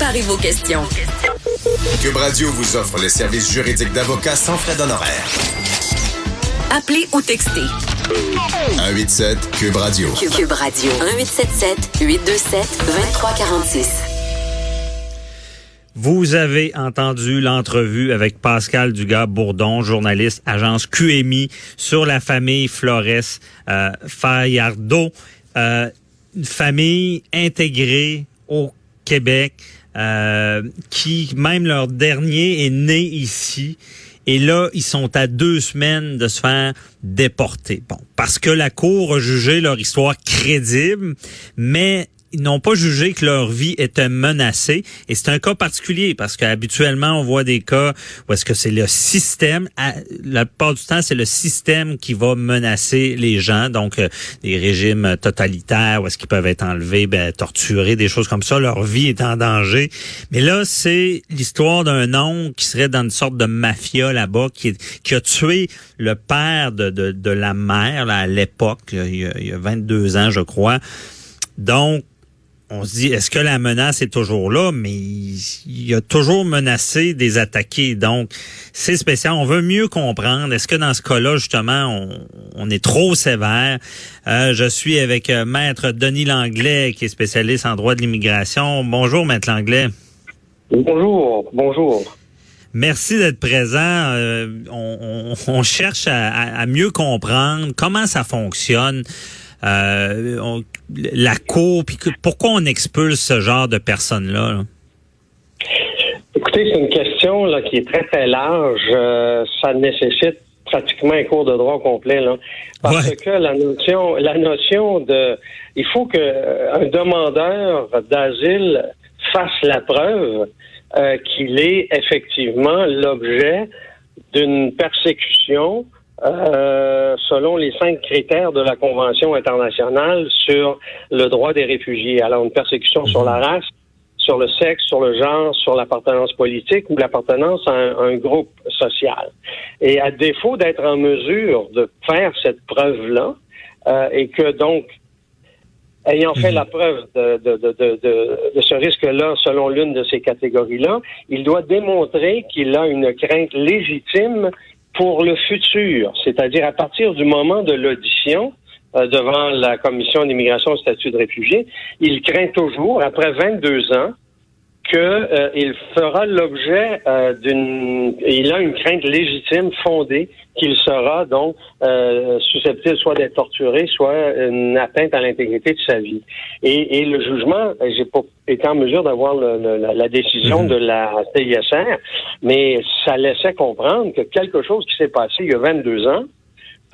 Préparez vos questions. Cube Radio vous offre les services juridiques d'avocats sans frais d'honoraires. Appelez ou textez. 187 Cube Radio. Cube Radio. 1877 827 2346. Vous avez entendu l'entrevue avec Pascal Dugas-Bourdon, journaliste, agence QMI, sur la famille Flores euh, Fayardo. Euh, une famille intégrée au Québec, euh, qui, même leur dernier, est né ici. Et là, ils sont à deux semaines de se faire déporter. Bon, parce que la Cour a jugé leur histoire crédible, mais ils n'ont pas jugé que leur vie était menacée. Et c'est un cas particulier parce qu'habituellement, on voit des cas où est-ce que c'est le système, la plupart du temps, c'est le système qui va menacer les gens. Donc, euh, des régimes totalitaires où est-ce qu'ils peuvent être enlevés, ben, torturés, des choses comme ça. Leur vie est en danger. Mais là, c'est l'histoire d'un homme qui serait dans une sorte de mafia là-bas, qui, qui a tué le père de, de, de la mère là, à l'époque, il, il y a 22 ans, je crois. Donc, on se dit, est-ce que la menace est toujours là? Mais il y a toujours menacé des attaqués. Donc, c'est spécial. On veut mieux comprendre. Est-ce que dans ce cas-là, justement, on, est trop sévère? Euh, je suis avec euh, Maître Denis Langlais, qui est spécialiste en droit de l'immigration. Bonjour, Maître Langlais. Bonjour, bonjour. Merci d'être présent. Euh, on, cherche à, mieux comprendre comment ça fonctionne. Euh, la cour, puis pourquoi on expulse ce genre de personnes-là? Écoutez, c'est une question là, qui est très, très large. Euh, ça nécessite pratiquement un cours de droit complet. Là, parce que la notion, la notion de... Il faut qu'un euh, demandeur d'asile fasse la preuve qu'il est effectivement l'objet d'une persécution euh, selon les cinq critères de la Convention internationale sur le droit des réfugiés. Alors, une persécution sur la race, sur le sexe, sur le genre, sur l'appartenance politique ou l'appartenance à un, groupe social. Et à défaut d'être en mesure de faire cette preuve-là, euh, et que donc, ayant fait mhm. la preuve de, de, de, de ce risque-là selon l'une de ces catégories-là, il doit démontrer qu'il a une crainte légitime pour le futur, c'est-à-dire à partir du moment de l'audition euh, devant la Commission d'immigration et statut de réfugié, il craint toujours, après 22 ans, qu'il euh, fera l'objet euh, d'une... Il a une crainte légitime fondée qu'il sera donc euh, susceptible soit d'être torturé, soit une atteinte à l'intégrité de sa vie. Et, et le jugement, j'ai pas été en mesure d'avoir la, la, décision de la CISR, mais ça laissait comprendre que quelque chose qui s'est passé il y a 22 ans,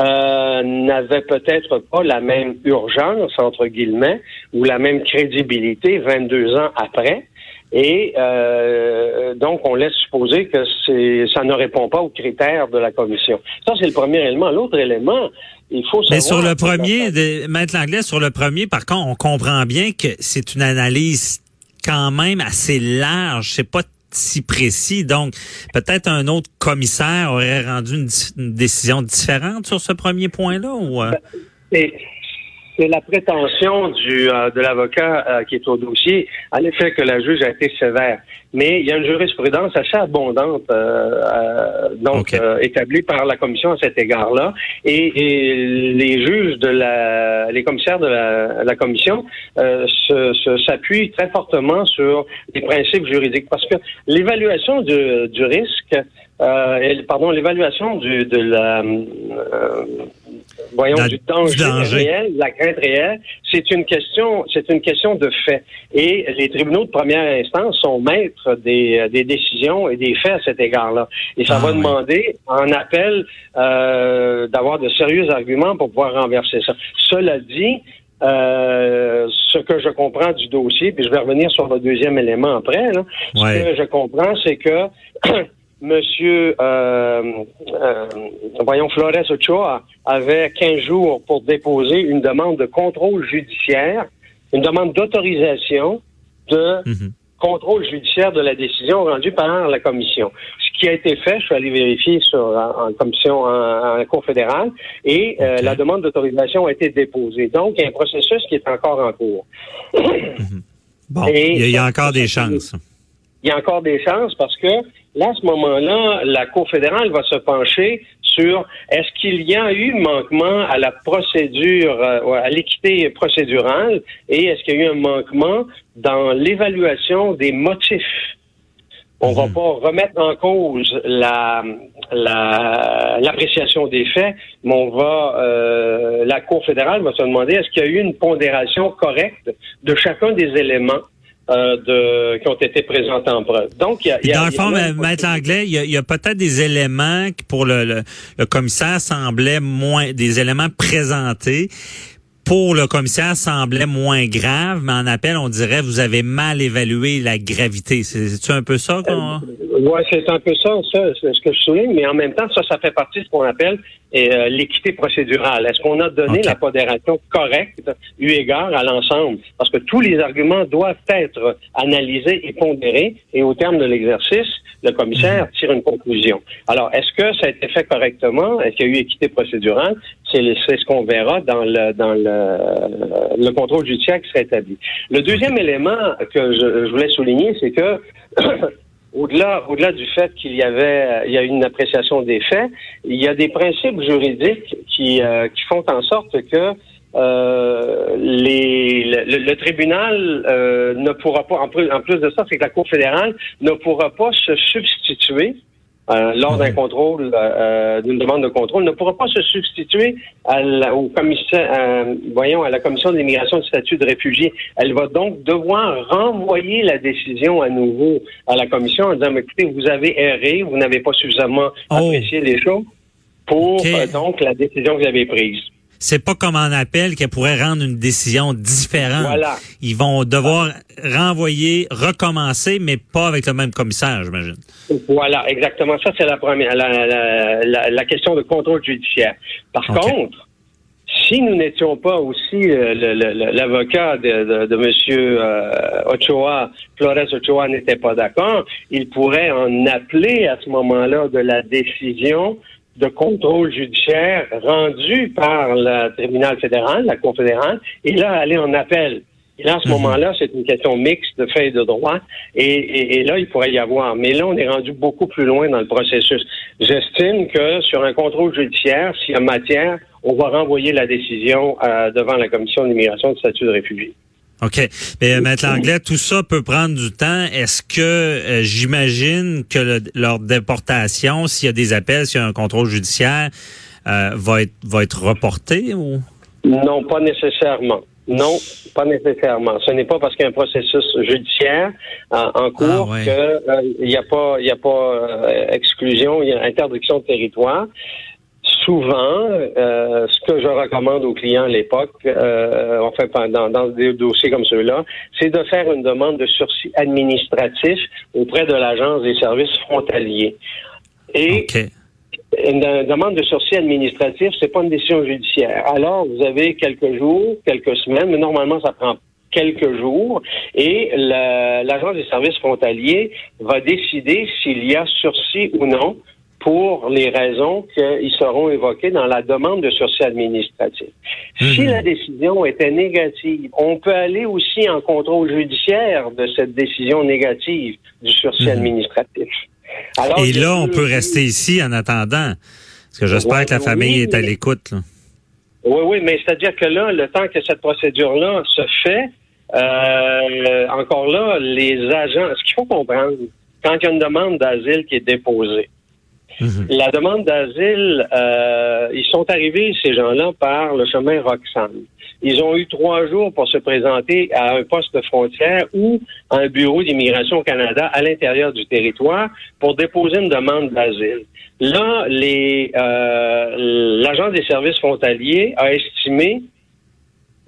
euh, n'avait peut-être pas la même urgence, entre guillemets, ou la même crédibilité 22 ans après. Et euh, donc, on laisse supposer que c'est, ça ne répond pas aux critères de la commission. Ça, c'est le premier élément. L'autre élément, il faut savoir... Mais sur le premier, de, Maître Langlais, sur le premier, par contre, on comprend bien que c'est une analyse quand même assez large. C'est pas si précis. Donc, peut-être un autre commissaire aurait rendu une, décision différente sur ce premier point-là ou... Euh? Ben, c'est la prétention du, euh, de l'avocat euh, qui est au dossier, en effet, que la juge a été sévère. Mais il y a une jurisprudence assez abondante, euh, donc établie par la commission à cet égard-là, et, les juges de la, les commissaires de la, la commission s'appuient très fortement sur les principes juridiques, parce que l'évaluation du, du risque, pardon, l'évaluation de la voyons, du danger, réel, la crainte réelle, c'est une question, c'est une question de fait. Et les tribunaux de première instance sont maîtres des, euh, des décisions et des faits à cet égard-là. Et ça ah va demander, en appel, euh, d'avoir de sérieux arguments pour pouvoir renverser ça. Cela dit, euh, ce que je comprends du dossier, puis je vais revenir sur le deuxième élément après, là, ce que je comprends, c'est que Monsieur, euh, euh, voyons, Flores Ochoa avait 15 jours pour déposer une demande de contrôle judiciaire, une demande d'autorisation de mhm. contrôle judiciaire de la décision rendue par la commission. Ce qui a été fait, je suis allé vérifier sur en, commission en, cour fédérale, et euh, la demande d'autorisation a été déposée. Donc, il y a un processus qui est encore en cours. Mhm. Bon, il y a, encore des chances. il y a encore des chances parce que là, à ce moment-là, la Cour fédérale va se pencher sur est-ce qu'il y a eu manquement à la procédure, euh, à l'équité procédurale et est-ce qu'il y a eu un manquement dans l'évaluation des motifs? On va mhm. pas remettre en cause la l'appréciation des faits, mais on va euh, la Cour fédérale va se demander est-ce qu'il y a eu une pondération correcte de chacun des éléments euh, de, qui ont été présentés en preuve. Donc, il y a, y a, dans le fond, Maître Anglais, il y a, peut-être des éléments qui, pour le, le, le commissaire, semblaient moins, des éléments présentés pour le commissaire semblait moins grave, mais en appel, on dirait vous avez mal évalué la gravité. C'est un peu ça qu'on... Euh, oui, c'est un peu ça, ça c'est ce que je souligne, mais en même temps, ça, ça fait partie de ce qu'on appelle euh, l'équité procédurale. Est-ce qu'on a donné la modération correcte eu égard à l'ensemble? Parce que tous les arguments doivent être analysés et pondérés, et au terme de l'exercice, le commissaire tire une conclusion. Alors, est-ce que ça a été fait correctement? Est-ce qu'il y a eu équité procédurale? C'est ce qu'on verra dans le dans le, le, contrôle judiciaire qui sera établi. Le deuxième élément que je, je voulais souligner, c'est que au-delà au-delà du fait qu'il y avait il y a une appréciation des faits, il y a des principes juridiques qui euh, qui font en sorte que euh, les, le, tribunal euh, ne pourra pas, en plus, en plus de ça, c'est que la Cour fédérale ne pourra pas se substituer euh, lors d'un contrôle, euh, d'une demande de contrôle, ne pourra pas se substituer à la, au commissaire, voyons, à la commission de l'immigration du statut de réfugié. Elle va donc devoir renvoyer la décision à nouveau à la commission en disant, écoutez, vous avez erré, vous n'avez pas suffisamment oh. apprécié les choses pour donc la décision que vous avez prise c'est pas comme en appel qu'elle pourrait rendre une décision différente. Voilà. Ils vont devoir renvoyer, recommencer, mais pas avec le même commissaire, j'imagine. Voilà, exactement. Ça, c'est la première, la, question de contrôle judiciaire. Par contre, si nous n'étions pas aussi euh, l'avocat de, de, Monsieur euh, Ochoa, Flores Ochoa n'était pas d'accord, il pourrait en appeler à ce moment-là de la décision de contrôle judiciaire rendu par le tribunal fédéral, la Cour fédérale, et là, aller en appel. Et là, à ce mhm. moment-là, c'est une question mixte de fait et de droit. Et, et, là, il pourrait y avoir. Mais là, on est rendu beaucoup plus loin dans le processus. J'estime que sur un contrôle judiciaire, s'il y a matière, on va renvoyer la décision euh, devant la commission d'immigration du statut de réfugié. OK. Mais euh, Maître Langlais, tout ça peut prendre du temps. Est-ce que euh, j'imagine que leur déportation, s'il y a des appels, s'il y a un contrôle judiciaire, euh, va être va être reporté ou? Non, pas nécessairement. Non, pas nécessairement. Ce n'est pas parce qu'il y a un processus judiciaire en, cours ah, qu'il n'y a pas, y a pas exclusion, il y a interdiction de territoire souvent, euh, ce que je recommande aux clients à l'époque, euh, enfin dans, dans des dossiers comme ceux-là, c'est de faire une demande de sursis administratif auprès de l'agence des services frontaliers. Et une demande de sursis administratif, c'est pas une décision judiciaire. Alors, vous avez quelques jours, quelques semaines, mais normalement, ça prend quelques jours et l'agence des services frontaliers va décider s'il y a sursis ou non pour les raisons qui seront évoquées dans la demande de sursis administratif. Si mhm. la décision était négative, on peut aller aussi en contrôle judiciaire de cette décision négative du sursis mhm. administratif. Et là, on peut rester ici en attendant. Parce que j'espère que la famille est à l'écoute. Oui, oui, mais c'est-à-dire que là, le temps que cette procédure-là se fait, euh, encore là, les agents, ce qu'il faut comprendre, quand il y a une demande d'asile qui est déposée, Mhm. La demande d'asile, euh, ils sont arrivés, ces gens-là, par le chemin Roxane. Ils ont eu trois jours pour se présenter à un poste de frontière ou à un bureau d'immigration au Canada à l'intérieur du territoire pour déposer une demande d'asile. Là, les euh, l'agent des services frontaliers a estimé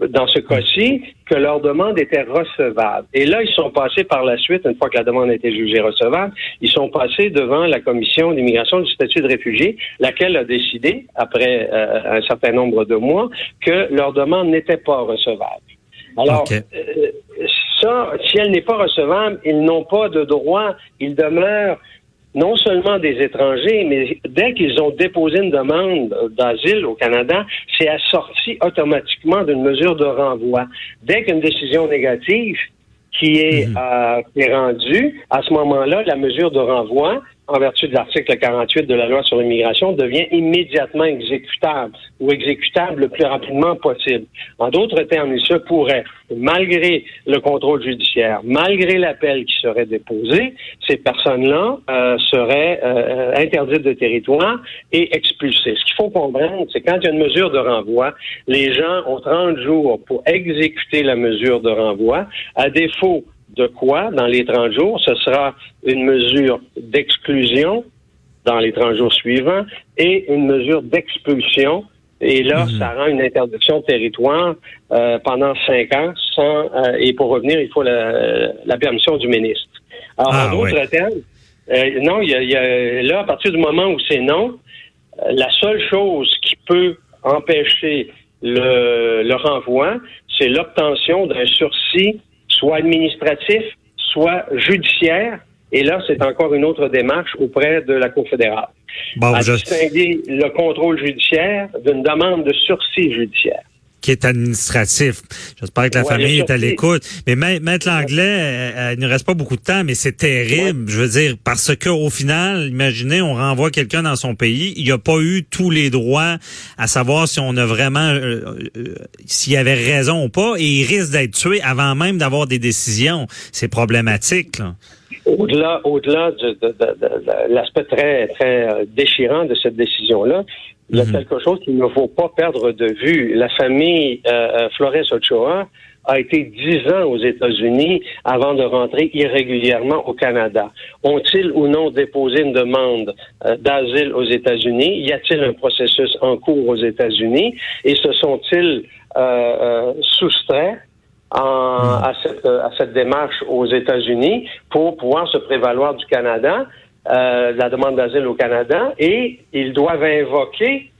dans ce cas-ci, que leur demande était recevable. Et là, ils sont passés par la suite, une fois que la demande a été jugée recevable, ils sont passés devant la commission d'immigration du statut de réfugié, laquelle a décidé, après euh, un certain nombre de mois, que leur demande n'était pas recevable. Alors, euh, ça, si elle n'est pas recevable, ils n'ont pas de droit, ils demeurent non seulement des étrangers, mais dès qu'ils ont déposé une demande d'asile au Canada, c'est assorti automatiquement d'une mesure de renvoi. Dès qu'une décision négative qui est, mhm. euh, qui est rendue, à ce moment-là, la mesure de renvoi en vertu de l'article 48 de la loi sur l'immigration, devient immédiatement exécutable ou exécutable le plus rapidement possible. En d'autres termes, il se pourrait, malgré le contrôle judiciaire, malgré l'appel qui serait déposé, ces personnes-là euh, seraient euh, interdites de territoire et expulsées. Ce qu'il faut comprendre, c'est quand il y a une mesure de renvoi, les gens ont 30 jours pour exécuter la mesure de renvoi. À défaut de quoi dans les 30 jours? Ce sera une mesure d'exclusion dans les 30 jours suivants et une mesure d'expulsion. Et là, mhm. ça rend une interdiction de territoire euh, pendant cinq ans sans euh, et pour revenir, il faut la, permission du ministre. Alors, ah, en d'autres termes, euh, non, il y, a, là, à partir du moment où c'est non, la seule chose qui peut empêcher le, le renvoi, c'est l'obtention d'un sursis soit administratif, soit judiciaire. Et là, c'est encore une autre démarche auprès de la Cour fédérale. Bon, à distinguer le contrôle judiciaire d'une demande de sursis judiciaire qui est administratif. J'espère que la famille est à l'écoute. Mais Maître Langlais, euh, euh, il ne reste pas beaucoup de temps, mais c'est terrible. Je veux dire, parce que au final, imaginez, on renvoie quelqu'un dans son pays, il n'y a pas eu tous les droits à savoir si on a vraiment, euh, s'il y avait raison ou pas, et il risque d'être tué avant même d'avoir des décisions. C'est problématique. Au-delà, au-delà de, de, de l'aspect très, très déchirant de cette décision-là, il y a mhm. quelque chose qu'il ne faut pas perdre de vue. La famille euh, euh, Flores Ochoa a été dix ans aux États-Unis avant de rentrer irrégulièrement au Canada. Ont-ils ou non déposé une demande euh, d'asile aux États-Unis? Y a-t-il un processus en cours aux États-Unis? Et se sont-ils euh, soustraits en, mhm. à, cette, à cette démarche aux États-Unis pour pouvoir se prévaloir du Canada? Euh, la demande d'asile au Canada et ils doivent invoquer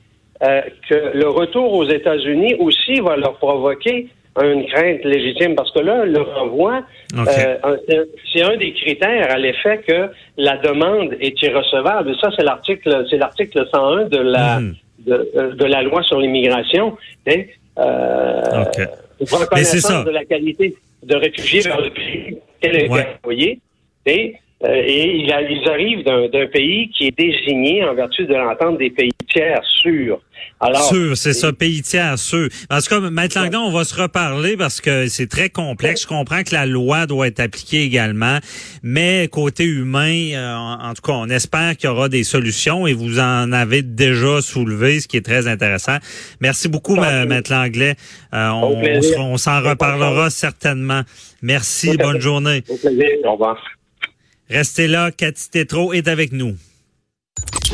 euh, que le retour aux États-Unis aussi va leur provoquer une crainte légitime parce que là, le renvoi, euh, c'est un des critères à l'effet que la demande est irrecevable. ça, c'est l'article, c'est l'article 101 de la mhm. de, la loi sur l'immigration. Euh, reconnaissance de la qualité de réfugié vers le pays qu'elle a envoyé. Et ils arrivent d'un pays qui est désigné en vertu de l'entente des pays tiers sûrs. Alors, sûr, c'est ça, pays tiers sûr. En tout cas, Maître Langdon, on va se reparler parce que c'est très complexe. Je comprends que la loi doit être appliquée également, mais côté humain, euh, en, tout cas, on espère qu'il y aura des solutions et vous en avez déjà soulevé, ce qui est très intéressant. Merci beaucoup, Maître Langlais. Euh, on, on s'en reparlera certainement. Merci, bonne journée. Au plaisir, au revoir. Restez là, Cathy Tétro est avec nous.